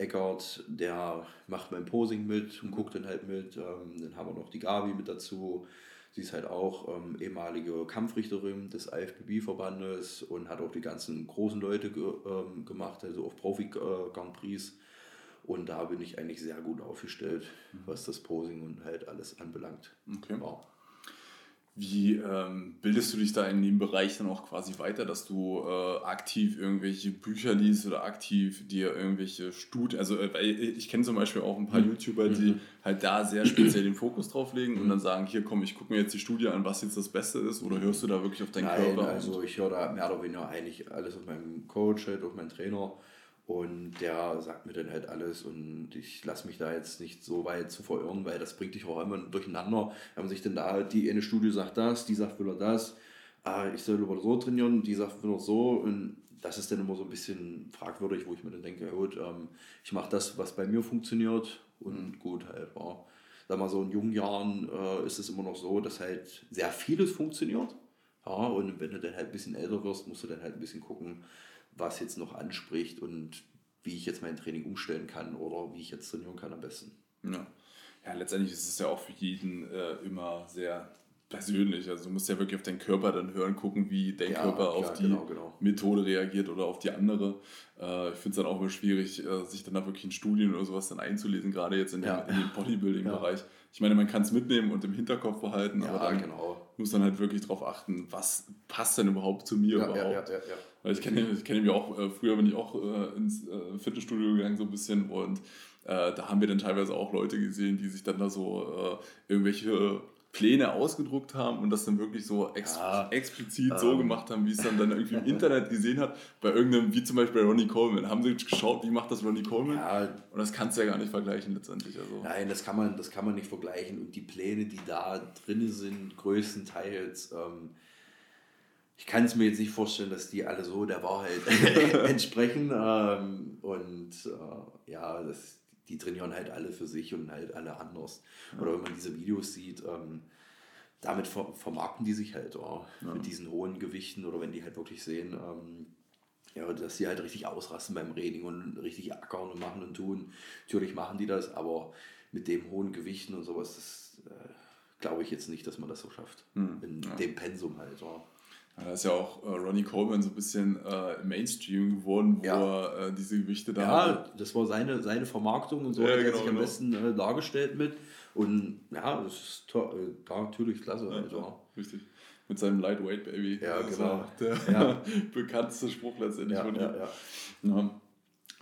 Eckert, der macht beim Posing mit und guckt dann halt mit. Ähm, dann haben wir noch die Gabi mit dazu. Sie ist halt auch ähm, ehemalige Kampfrichterin des IFBB-Verbandes und hat auch die ganzen großen Leute ge ähm, gemacht, also auf Profi-Grand Prix. Und da bin ich eigentlich sehr gut aufgestellt, was das Posing und halt alles anbelangt. Okay. Ja. Wie ähm, bildest du dich da in dem Bereich dann auch quasi weiter, dass du äh, aktiv irgendwelche Bücher liest oder aktiv dir irgendwelche Studien, also äh, ich kenne zum Beispiel auch ein paar mhm. YouTuber, die mhm. halt da sehr speziell den Fokus drauf legen mhm. und dann sagen, hier komm, ich gucke mir jetzt die Studie an, was jetzt das Beste ist oder hörst du da wirklich auf deinen Nein, Körper? also ich höre da mehr oder weniger eigentlich alles auf meinem Coach, auf meinen Trainer und der sagt mir dann halt alles und ich lasse mich da jetzt nicht so weit zu verirren, weil das bringt dich auch immer durcheinander. Wenn man sich dann da, die eine Studie sagt das, die sagt wieder das, ah, ich soll über so trainieren, die sagt wieder so und das ist dann immer so ein bisschen fragwürdig, wo ich mir dann denke, ja gut, ähm, ich mache das, was bei mir funktioniert und gut halt, ja. Sag mal so in jungen Jahren äh, ist es immer noch so, dass halt sehr vieles funktioniert. Ja, und wenn du dann halt ein bisschen älter wirst, musst du dann halt ein bisschen gucken, was jetzt noch anspricht und wie ich jetzt mein Training umstellen kann oder wie ich jetzt trainieren kann am besten. Ja, ja letztendlich ist es ja auch für jeden äh, immer sehr persönlich. Also du musst ja wirklich auf deinen Körper dann hören, gucken, wie dein ja, Körper klar, auf die genau, genau. Methode reagiert oder auf die andere. Äh, ich finde es dann auch immer schwierig, äh, sich dann da wirklich in Studien oder sowas dann einzulesen, gerade jetzt in, ja. den, in den Bodybuilding-Bereich. Ja. Ich meine, man kann es mitnehmen und im Hinterkopf behalten, aber dann genau. Muss dann halt wirklich darauf achten, was passt denn überhaupt zu mir überhaupt. Weil ich kenne ich kenn mich auch, äh, früher bin ich auch äh, ins äh, Fitnessstudio gegangen so ein bisschen und äh, da haben wir dann teilweise auch Leute gesehen, die sich dann da so irgendwelche Pläne ausgedruckt haben und das dann wirklich so ex ja, explizit ähm. so gemacht haben, wie es dann, dann irgendwie im Internet gesehen hat, bei irgendeinem, wie zum Beispiel bei Ronnie Coleman. Haben sie geschaut, wie macht das Ronnie Coleman? Ja, und das kannst du ja gar nicht vergleichen letztendlich. Also. Nein, das kann, man, das kann man nicht vergleichen. Und die Pläne, die da drin sind, größtenteils, ähm, ich kann es mir jetzt nicht vorstellen, dass die alle so der Wahrheit entsprechen. Ähm, und äh, ja, das, die trainieren halt alle für sich und halt alle anders. Oder wenn man diese Videos sieht, ähm, damit ver vermarkten die sich halt oh, ja. mit diesen hohen Gewichten oder wenn die halt wirklich sehen, ähm, ja, dass sie halt richtig ausrasten beim Training und richtig ackern und machen und tun. Natürlich machen die das, aber mit dem hohen Gewichten und sowas, das äh, glaube ich jetzt nicht, dass man das so schafft. Hm. In ja. dem Pensum halt. Oh. Ja, da ist ja auch äh, Ronnie Coleman so ein bisschen äh, Mainstream geworden, wo ja. er äh, diese Gewichte da Ja, hatte. das war seine, seine Vermarktung und so ja, hat er genau, sich am genau. besten äh, dargestellt mit. Und ja, das ist to äh, natürlich klasse. Ja, ja. Richtig. Mit seinem Lightweight Baby. Ja, genau. Der bekannteste Spruch letztendlich von ihm. Ja.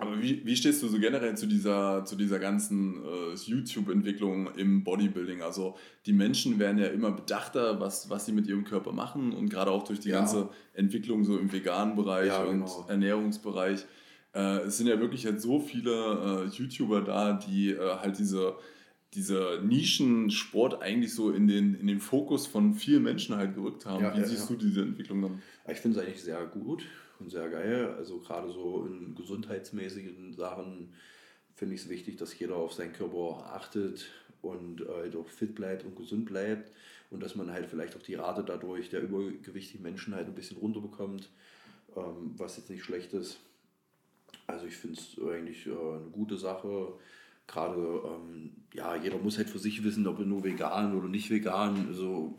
Aber wie, wie stehst du so generell zu dieser, zu dieser ganzen äh, YouTube-Entwicklung im Bodybuilding? Also die Menschen werden ja immer bedachter, was, was sie mit ihrem Körper machen und gerade auch durch die ja. ganze Entwicklung so im veganen Bereich ja, und genau. Ernährungsbereich. Äh, es sind ja wirklich jetzt so viele äh, YouTuber da, die äh, halt diese, diese Nischensport eigentlich so in den, in den Fokus von vielen Menschen halt gerückt haben. Ja, wie siehst du diese Entwicklung dann? Ich finde es eigentlich sehr gut und sehr geil. Also gerade so in gesundheitsmäßigen Sachen finde ich es wichtig, dass jeder auf seinen Körper achtet und äh, auch fit bleibt und gesund bleibt und dass man halt vielleicht auch die Rate dadurch der übergewichtigen Menschen halt ein bisschen runterbekommt, ähm, was jetzt nicht schlecht ist. Also ich finde es eigentlich äh, eine gute Sache. Gerade, ähm, ja, jeder muss halt für sich wissen, ob er nur vegan oder nicht vegan. Also,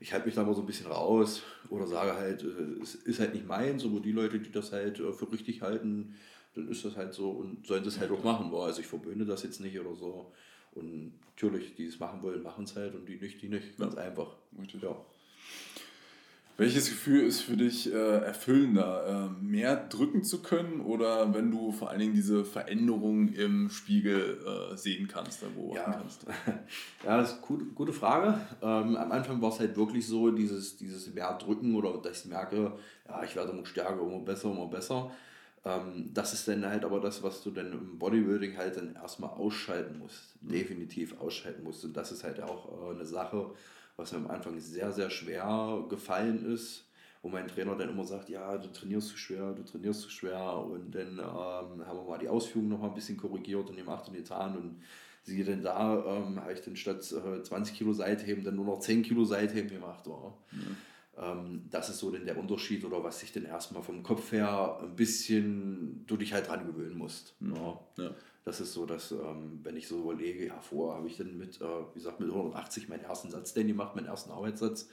ich halte mich da mal so ein bisschen raus oder sage halt, äh, es ist halt nicht meins, aber die Leute, die das halt äh, für richtig halten, dann ist das halt so und sollen das halt auch machen. Also ich verböhne das jetzt nicht oder so. Und natürlich, die es machen wollen, machen es halt und die nicht, die nicht. Ganz ja. einfach. Richtig. Ja. Welches Gefühl ist für dich äh, erfüllender, äh, mehr drücken zu können oder wenn du vor allen Dingen diese Veränderung im Spiegel äh, sehen kannst, beobachten ja. kannst? Ja, das ist eine gute, gute Frage. Ähm, am Anfang war es halt wirklich so, dieses, dieses mehr drücken oder dass ich merke, ja, ich werde immer stärker, immer besser, immer besser. Ähm, das ist dann halt aber das, was du dann im Bodybuilding halt dann erstmal ausschalten musst, mhm. definitiv ausschalten musst. Und das ist halt auch äh, eine Sache, was mir am Anfang sehr, sehr schwer gefallen ist. Wo mein Trainer dann immer sagt, ja, du trainierst zu schwer, du trainierst zu schwer. Und dann ähm, haben wir mal die Ausführungen noch mal ein bisschen korrigiert und gemacht und getan. Und siehe denn da, ähm, habe ich dann statt äh, 20 Kilo Seitheben dann nur noch 10 Kilo Seitheben gemacht. War. Mhm. Ähm, das ist so denn der Unterschied oder was sich dann erstmal vom Kopf her ein bisschen du dich halt dran gewöhnen musst. Mhm. Ja. ja. Das ist so, dass, ähm, wenn ich so überlege, ja, vorher habe ich dann mit, äh, wie gesagt, mit 180 meinen ersten Satz denn gemacht, meinen ersten Arbeitssatz.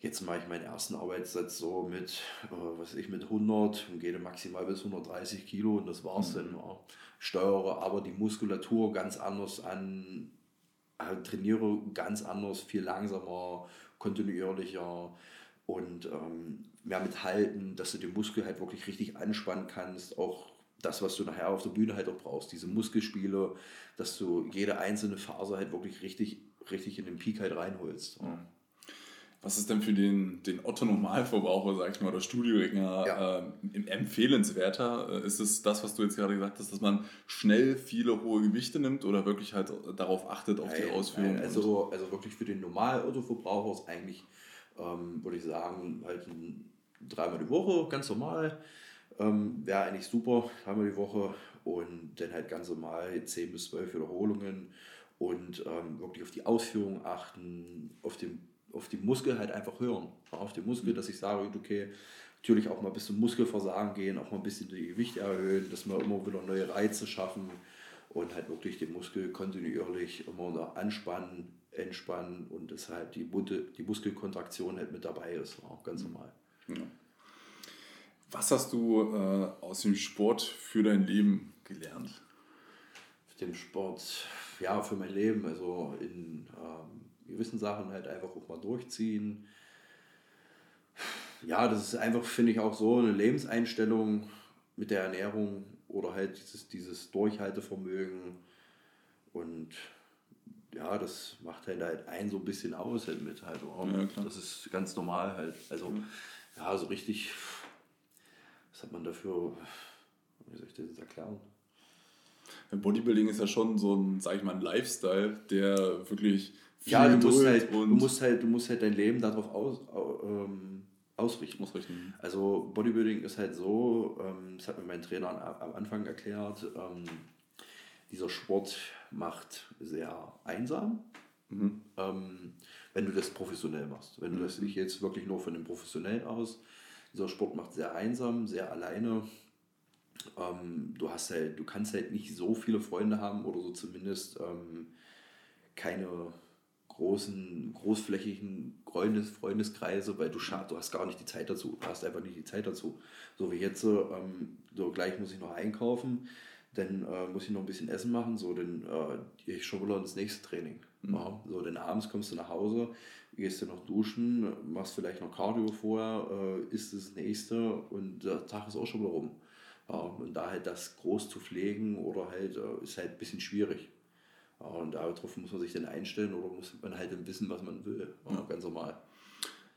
Jetzt mache ich meinen ersten Arbeitssatz so mit, äh, was ich, mit 100 und gehe maximal bis 130 Kilo und das war's mhm. dann. Ja. Steuere aber die Muskulatur ganz anders an, halt trainiere ganz anders, viel langsamer, kontinuierlicher und ähm, mehr mit halten, dass du den Muskel halt wirklich richtig anspannen kannst, auch das, was du nachher auf der Bühne halt auch brauchst, diese Muskelspiele, dass du jede einzelne Phase halt wirklich richtig, richtig in den Peak halt reinholst. Ja. Was ist denn für den, den Otto-Normalverbraucher, sag ich mal, oder Studiogänger ja. äh, empfehlenswerter? Äh, ist es das, was du jetzt gerade gesagt hast, dass man schnell viele hohe Gewichte nimmt oder wirklich halt darauf achtet, auf nein, die Ausführung? Nein, also, also wirklich für den Normal-Autoverbraucher ist eigentlich, ähm, würde ich sagen, halt ein, dreimal die Woche, ganz normal. Ähm, Wäre eigentlich super, dreimal die Woche und dann halt ganz normal 10 bis 12 Wiederholungen und ähm, wirklich auf die Ausführung achten, auf, den, auf die Muskel halt einfach hören. Auf die Muskel, dass ich sage, okay, natürlich auch mal ein bisschen Muskelversagen gehen, auch mal ein bisschen die Gewicht erhöhen, dass wir immer wieder neue Reize schaffen und halt wirklich den Muskel kontinuierlich immer da anspannen, entspannen und dass halt die, die Muskelkontraktion halt mit dabei ist, auch ganz normal. Ja. Was hast du äh, aus dem Sport für dein Leben gelernt? Für den Sport, ja, für mein Leben, also in ähm, gewissen Sachen halt einfach auch mal durchziehen. Ja, das ist einfach, finde ich, auch so eine Lebenseinstellung mit der Ernährung oder halt dieses, dieses Durchhaltevermögen. Und ja, das macht halt, halt einen so ein bisschen aus halt mit halt. Ja, das ist ganz normal halt. Also, ja, so richtig was hat man dafür, wie soll ich das jetzt erklären? Bodybuilding ist ja schon so ein, sag ich mal, ein Lifestyle, der wirklich ja, du musst, halt, du, musst halt, du musst halt dein Leben darauf aus, ähm, ausrichten. ausrichten. Also Bodybuilding ist halt so, ähm, das hat mir mein Trainer am Anfang erklärt, ähm, dieser Sport macht sehr einsam, mhm. ähm, wenn du das professionell machst. Wenn du das nicht jetzt wirklich nur von dem Professionellen aus, dieser Sport macht sehr einsam, sehr alleine. Ähm, du hast halt, du kannst halt nicht so viele Freunde haben oder so zumindest ähm, keine großen, großflächigen Freundes, Freundeskreise, weil du, du hast gar nicht die Zeit dazu. Du hast einfach nicht die Zeit dazu. So wie jetzt, ähm, so gleich muss ich noch einkaufen, dann äh, muss ich noch ein bisschen Essen machen, so dann äh, gehe ich schon wieder ins nächste Training. Mhm. Ja, so, dann abends kommst du nach Hause, gehst du noch duschen, machst vielleicht noch Cardio vorher, äh, isst das nächste und der Tag ist auch schon wieder rum. Ja, und da halt das groß zu pflegen oder halt äh, ist halt ein bisschen schwierig. Ja, und darauf muss man sich dann einstellen oder muss man halt dann wissen, was man will. Ja, ganz normal.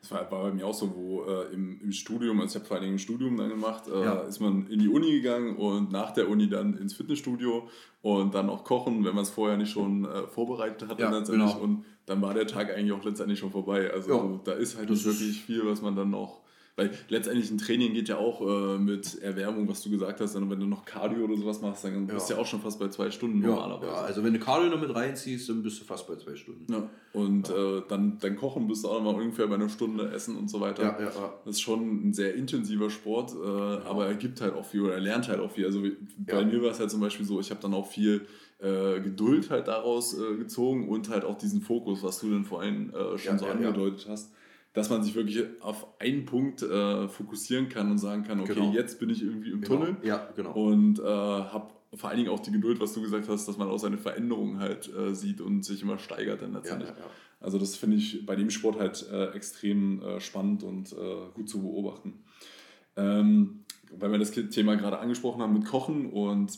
Das war, war, bei mir auch so, wo äh, im, im Studium, also ich habe vor allen Dingen ein Studium dann gemacht, äh, ja. ist man in die Uni gegangen und nach der Uni dann ins Fitnessstudio und dann auch kochen, wenn man es vorher nicht schon äh, vorbereitet hat. Ja, letztendlich. Genau. Und dann war der Tag eigentlich auch letztendlich schon vorbei. Also ja. da ist halt das wirklich viel, was man dann noch weil letztendlich ein Training geht ja auch äh, mit Erwärmung, was du gesagt hast. Und wenn du noch Cardio oder sowas machst, dann bist du ja auch schon fast bei zwei Stunden ja, normalerweise. Ja, also wenn du Cardio noch mit reinziehst, dann bist du fast bei zwei Stunden. Ja. Und ja. Äh, dann, dann kochen bist du auch noch mal ungefähr bei einer Stunde essen und so weiter. Ja, ja, ja. Das ist schon ein sehr intensiver Sport, äh, aber er gibt halt auch viel oder er lernt halt auch viel. Also bei mir war es halt zum Beispiel so, ich habe dann auch viel äh, Geduld halt daraus äh, gezogen und halt auch diesen Fokus, was du dann vorhin äh, schon so angedeutet hast dass man sich wirklich auf einen Punkt äh, fokussieren kann und sagen kann, okay, genau. jetzt bin ich irgendwie im genau. Tunnel ja, genau. und äh, habe vor allen Dingen auch die Geduld, was du gesagt hast, dass man auch seine Veränderungen halt äh, sieht und sich immer steigert dann letztendlich. Ja, ja. Also das finde ich bei dem Sport halt äh, extrem äh, spannend und äh, gut zu beobachten. Ähm, weil wir das Thema gerade angesprochen haben mit Kochen und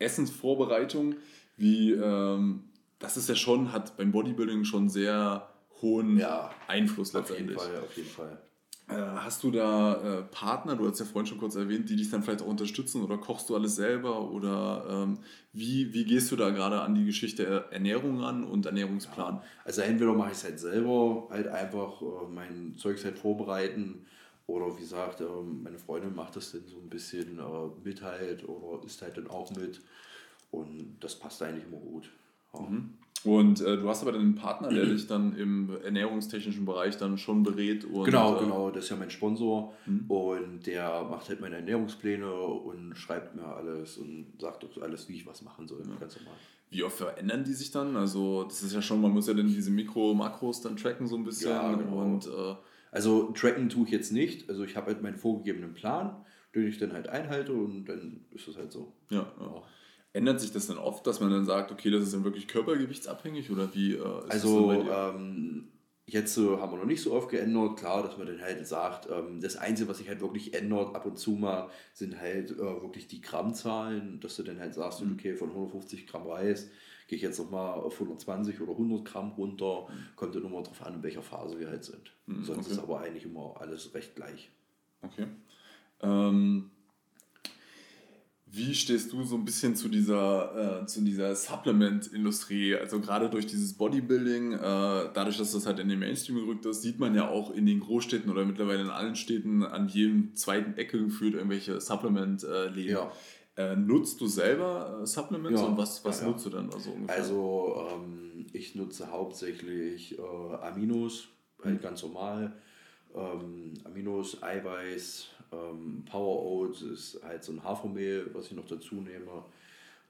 Essensvorbereitung, wie ähm, das ist ja schon, hat beim Bodybuilding schon sehr hohen ja, Einfluss letztendlich. Auf jeden Fall, auf jeden Fall. Hast du da äh, Partner, du hast ja vorhin schon kurz erwähnt, die dich dann vielleicht auch unterstützen oder kochst du alles selber oder ähm, wie, wie gehst du da gerade an die Geschichte Ernährung ran und Ernährungsplan? Ja, also entweder mache ich es halt selber, halt einfach äh, mein Zeugs halt vorbereiten oder wie gesagt, äh, meine Freundin macht das dann so ein bisschen äh, mit halt oder isst halt dann auch mit und das passt eigentlich immer gut. Mhm. Und äh, du hast aber dann einen Partner, der dich dann im ernährungstechnischen Bereich dann schon berät. Und, genau, äh, genau, das ist ja mein Sponsor mhm. und der macht halt meine Ernährungspläne und schreibt mir alles und sagt auch alles, wie ich was machen soll, ja. ganz normal. Wie oft verändern die sich dann? Also das ist ja schon, man muss ja dann diese Mikro-Makros dann tracken so ein bisschen. Ja, genau. und, äh, also tracken tue ich jetzt nicht. Also ich habe halt meinen vorgegebenen Plan, den ich dann halt einhalte und dann ist es halt so. Ja, ja. Ändert sich das dann oft, dass man dann sagt, okay, das ist dann wirklich körpergewichtsabhängig oder wie? Äh, also ähm, jetzt äh, haben wir noch nicht so oft geändert. Klar, dass man dann halt sagt, ähm, das Einzige, was sich halt wirklich ändert ab und zu mal, sind halt äh, wirklich die Grammzahlen, dass du dann halt sagst, mhm. okay, von 150 Gramm Reis gehe ich jetzt nochmal auf 120 oder 100 Gramm runter. Mhm. Kommt ja nur mal drauf an, in welcher Phase wir halt sind. Mhm, Sonst okay. ist aber eigentlich immer alles recht gleich. Okay. Ähm, wie stehst du so ein bisschen zu dieser, äh, zu dieser Supplement-Industrie? Also gerade durch dieses Bodybuilding, äh, dadurch, dass das halt in den Mainstream gerückt ist, sieht man ja auch in den Großstädten oder mittlerweile in allen Städten an jedem zweiten Ecke geführt irgendwelche Supplement-Läden. Ja. Äh, nutzt du selber äh, Supplements ja. und was, was ja, nutzt du dann also ungefähr? Also ähm, ich nutze hauptsächlich äh, Aminos, halt mhm. ganz normal. Ähm, Aminos, Eiweiß, ähm, Power Oats ist halt so ein Hafermehl, was ich noch dazu nehme.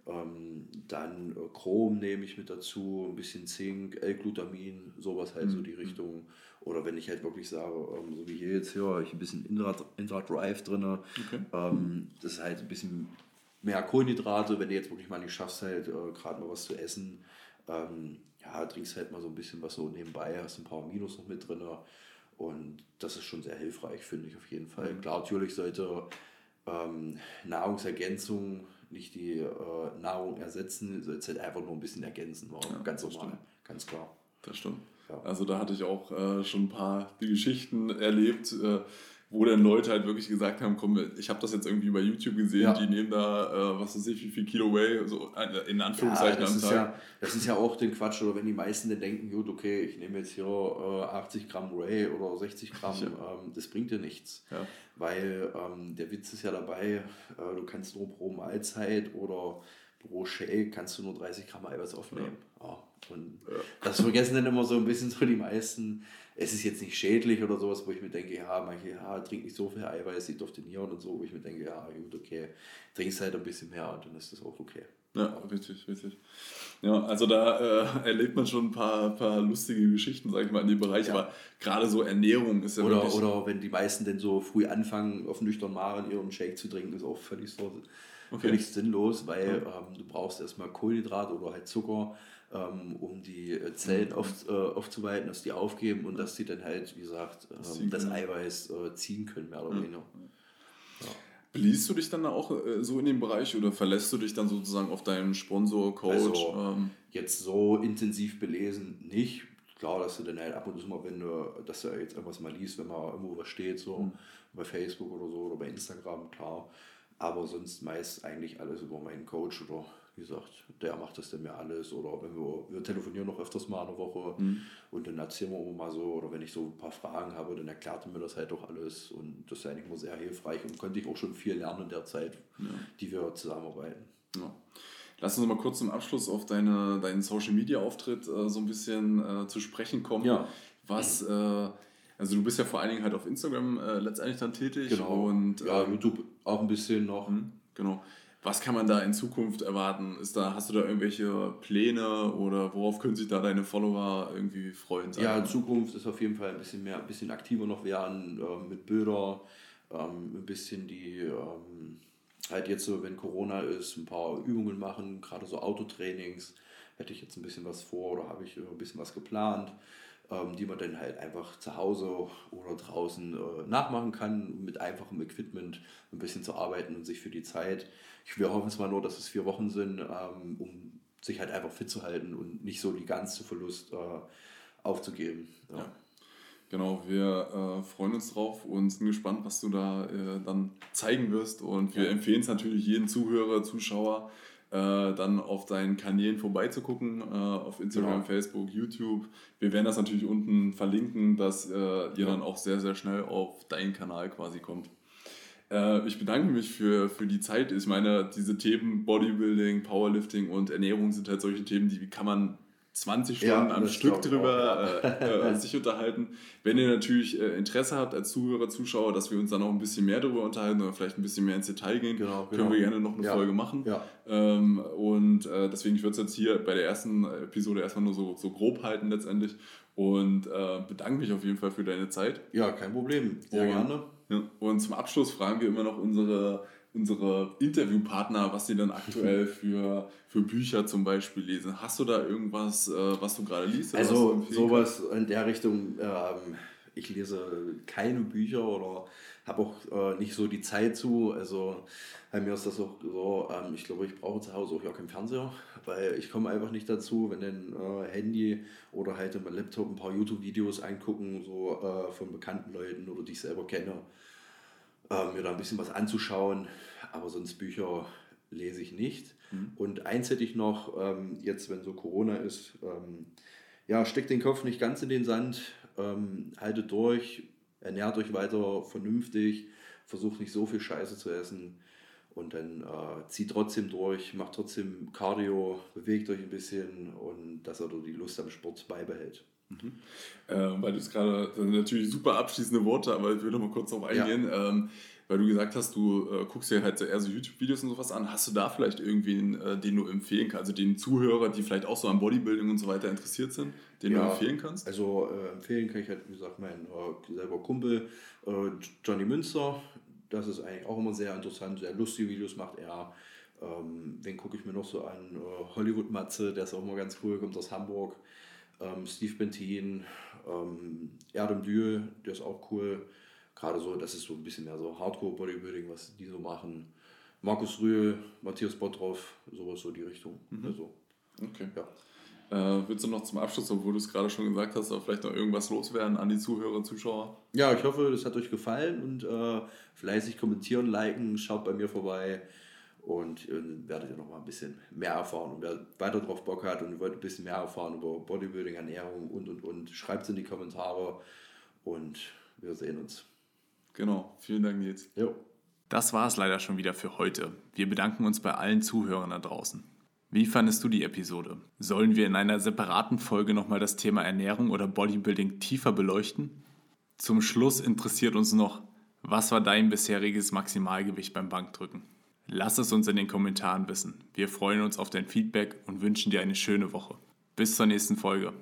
Ähm, dann äh, Chrom nehme ich mit dazu, ein bisschen Zink, L-Glutamin, sowas halt mhm. so die Richtung. Oder wenn ich halt wirklich sage, ähm, so wie hier jetzt hier, ich ein bisschen Intra-Drive drin, okay. ähm, das ist halt ein bisschen mehr Kohlenhydrate, wenn du jetzt wirklich mal nicht schaffst, halt äh, gerade mal was zu essen. Ähm, ja, trinkst halt mal so ein bisschen was so nebenbei, hast ein paar Minus noch mit drin. Und das ist schon sehr hilfreich, finde ich auf jeden Fall. Mhm. Klar, natürlich sollte ähm, Nahrungsergänzung nicht die äh, Nahrung ersetzen, sollte halt einfach nur ein bisschen ergänzen. Ja, ganz normal, stimmt. ganz klar. Das stimmt. Ja. Also da hatte ich auch äh, schon ein paar die Geschichten erlebt, äh, wo dann Leute halt wirklich gesagt haben, komm, ich habe das jetzt irgendwie bei YouTube gesehen, ja. die nehmen da, äh, was weiß ich, wie viel Kilo Whey, so äh, in Anführungszeichen ja, das am Tag. Ist ja, das ist ja auch den Quatsch, oder wenn die meisten dann denken, gut, okay, ich nehme jetzt hier äh, 80 Gramm Whey oder 60 Gramm, ähm, das bringt dir nichts. Weil ähm, der Witz ist ja dabei, äh, du kannst nur pro Mahlzeit oder pro Shake kannst du nur 30 Gramm Eiweiß aufnehmen. Ja. Und das vergessen dann immer so ein bisschen so die meisten. Es ist jetzt nicht schädlich oder sowas, wo ich mir denke, ja, manche, ja, trink nicht so viel Eiweiß, sieht auf den Nieren und so, wo ich mir denke, ja, gut, okay, trinkst halt ein bisschen mehr und dann ist das auch okay. Ja, richtig, richtig. Ja, also da äh, erlebt man schon ein paar, paar lustige Geschichten, sag ich mal, in dem Bereich, ja. aber gerade so Ernährung ist ja oder, wirklich... Oder wenn die meisten denn so früh anfangen, auf nüchternen Magen ihren Shake zu trinken, ist auch völlig so okay. völlig sinnlos, weil ähm, du brauchst erstmal Kohlenhydrate oder halt Zucker, ähm, um die äh, Zellen mhm. auf, äh, aufzuweiten, dass die aufgeben und dass die dann halt, wie gesagt, ähm, das Eiweiß äh, ziehen können, mehr oder weniger. Ja. Beliest du dich dann auch äh, so in dem Bereich oder verlässt du dich dann sozusagen auf deinen Sponsor, Coach? Also, ähm? Jetzt so intensiv belesen nicht. Klar, dass du dann halt ab und zu mal, wenn du, dass du jetzt irgendwas mal liest, wenn mal irgendwo was steht, so mhm. bei Facebook oder so oder bei Instagram, klar. Aber sonst meist eigentlich alles über meinen Coach oder wie gesagt, der macht das dann mir alles. Oder wenn wir, wir telefonieren noch öfters mal eine Woche mhm. und dann erzählen wir mal so. Oder wenn ich so ein paar Fragen habe, dann erklärt er mir das halt doch alles. Und das ist eigentlich immer sehr hilfreich und konnte ich auch schon viel lernen in der Zeit, ja. die wir zusammenarbeiten. Ja. Lass uns mal kurz zum Abschluss auf deine, deinen Social Media Auftritt äh, so ein bisschen äh, zu sprechen kommen. Ja. Was. Äh, also du bist ja vor allen Dingen halt auf Instagram äh, letztendlich dann tätig. Genau. Und, ja, ähm, YouTube auch ein bisschen noch. Hm, genau. Was kann man da in Zukunft erwarten? Ist da, hast du da irgendwelche Pläne oder worauf können sich da deine Follower irgendwie freuen? Ja, in Zukunft ist auf jeden Fall ein bisschen mehr, ein bisschen aktiver noch werden äh, mit Bildern, ähm, ein bisschen die, ähm, halt jetzt so, wenn Corona ist, ein paar Übungen machen, gerade so Autotrainings, hätte ich jetzt ein bisschen was vor oder habe ich ein bisschen was geplant ähm, die man dann halt einfach zu Hause oder draußen äh, nachmachen kann, mit einfachem Equipment ein bisschen zu arbeiten und sich für die Zeit. Wir hoffen es mal nur, dass es vier Wochen sind, ähm, um sich halt einfach fit zu halten und nicht so die ganze Verlust äh, aufzugeben. Ja. ja. Genau, wir äh, freuen uns drauf und sind gespannt, was du da äh, dann zeigen wirst. Und wir ja. empfehlen es natürlich jedem Zuhörer, Zuschauer, äh, dann auf deinen Kanälen vorbeizugucken, äh, auf Instagram, genau. Facebook, YouTube. Wir werden das natürlich unten verlinken, dass äh, ihr dann auch sehr, sehr schnell auf deinen Kanal quasi kommt. Äh, ich bedanke mich für, für die Zeit. Ich meine, diese Themen Bodybuilding, Powerlifting und Ernährung sind halt solche Themen, die kann man 20 Stunden ja, am Stück drüber ja. äh, äh, sich unterhalten. Wenn ihr natürlich äh, Interesse habt als Zuhörer, Zuschauer, dass wir uns dann auch ein bisschen mehr darüber unterhalten oder vielleicht ein bisschen mehr ins Detail gehen, genau, können genau. wir gerne noch eine ja. Folge machen. Ähm, und äh, deswegen, ich würde es jetzt hier bei der ersten Episode erstmal nur so, so grob halten letztendlich und äh, bedanke mich auf jeden Fall für deine Zeit. Ja, kein Problem. Sehr und, gerne. Und zum Abschluss fragen wir immer noch unsere unsere Interviewpartner, was sie dann aktuell für, für Bücher zum Beispiel lesen. Hast du da irgendwas, äh, was du gerade liest? Also sowas in der Richtung, ähm, ich lese keine Bücher oder habe auch äh, nicht so die Zeit zu. Also bei mir ist das auch so, ähm, ich glaube, ich brauche zu Hause auch ja keinen Fernseher, weil ich komme einfach nicht dazu, wenn ein äh, Handy oder halt mein Laptop ein paar YouTube-Videos angucken, so äh, von bekannten Leuten oder die ich selber kenne äh, mir da ein bisschen was anzuschauen, aber sonst Bücher lese ich nicht. Mhm. Und eins hätte ich noch, ähm, jetzt wenn so Corona ist, ähm, ja, steckt den Kopf nicht ganz in den Sand, ähm, haltet durch, ernährt euch weiter vernünftig, versucht nicht so viel Scheiße zu essen und dann äh, zieht trotzdem durch, macht trotzdem Cardio, bewegt euch ein bisschen und dass er die Lust am Sport beibehält. Mhm. Ähm, weil du es gerade, natürlich super abschließende Worte, aber ich will noch mal kurz darauf eingehen. Ja. Ähm, weil du gesagt hast, du äh, guckst dir halt eher so YouTube-Videos und sowas an. Hast du da vielleicht irgendwen, äh, den du empfehlen kannst? Also den Zuhörer, die vielleicht auch so an Bodybuilding und so weiter interessiert sind, den ja, du empfehlen kannst? Also äh, empfehlen kann ich halt, wie gesagt, mein äh, selber Kumpel äh, Johnny Münster. Das ist eigentlich auch immer sehr interessant, sehr lustige Videos macht er. Ähm, wen gucke ich mir noch so an? Äh, Hollywood Matze, der ist auch immer ganz cool, kommt aus Hamburg ähm, Steve Bentin, ähm, Erdem Dül, der ist auch cool. Gerade so, das ist so ein bisschen mehr so Hardcore-Bodybuilding, was die so machen. Markus Rühl, Matthias Bottroff, sowas so die Richtung. Mhm. Also, okay. Ja. Äh, willst du noch zum Abschluss, obwohl du es gerade schon gesagt hast, vielleicht noch irgendwas loswerden an die Zuhörer und Zuschauer? Ja, ich hoffe, das hat euch gefallen und äh, fleißig kommentieren, liken, schaut bei mir vorbei und äh, werdet ihr noch mal ein bisschen mehr erfahren. Und wer weiter drauf Bock hat und wollt ein bisschen mehr erfahren über Bodybuilding, Ernährung und und und, schreibt es in die Kommentare und wir sehen uns. Genau, vielen Dank Nils. Jo. Das war es leider schon wieder für heute. Wir bedanken uns bei allen Zuhörern da draußen. Wie fandest du die Episode? Sollen wir in einer separaten Folge nochmal das Thema Ernährung oder Bodybuilding tiefer beleuchten? Zum Schluss interessiert uns noch, was war dein bisheriges Maximalgewicht beim Bankdrücken? Lass es uns in den Kommentaren wissen. Wir freuen uns auf dein Feedback und wünschen dir eine schöne Woche. Bis zur nächsten Folge.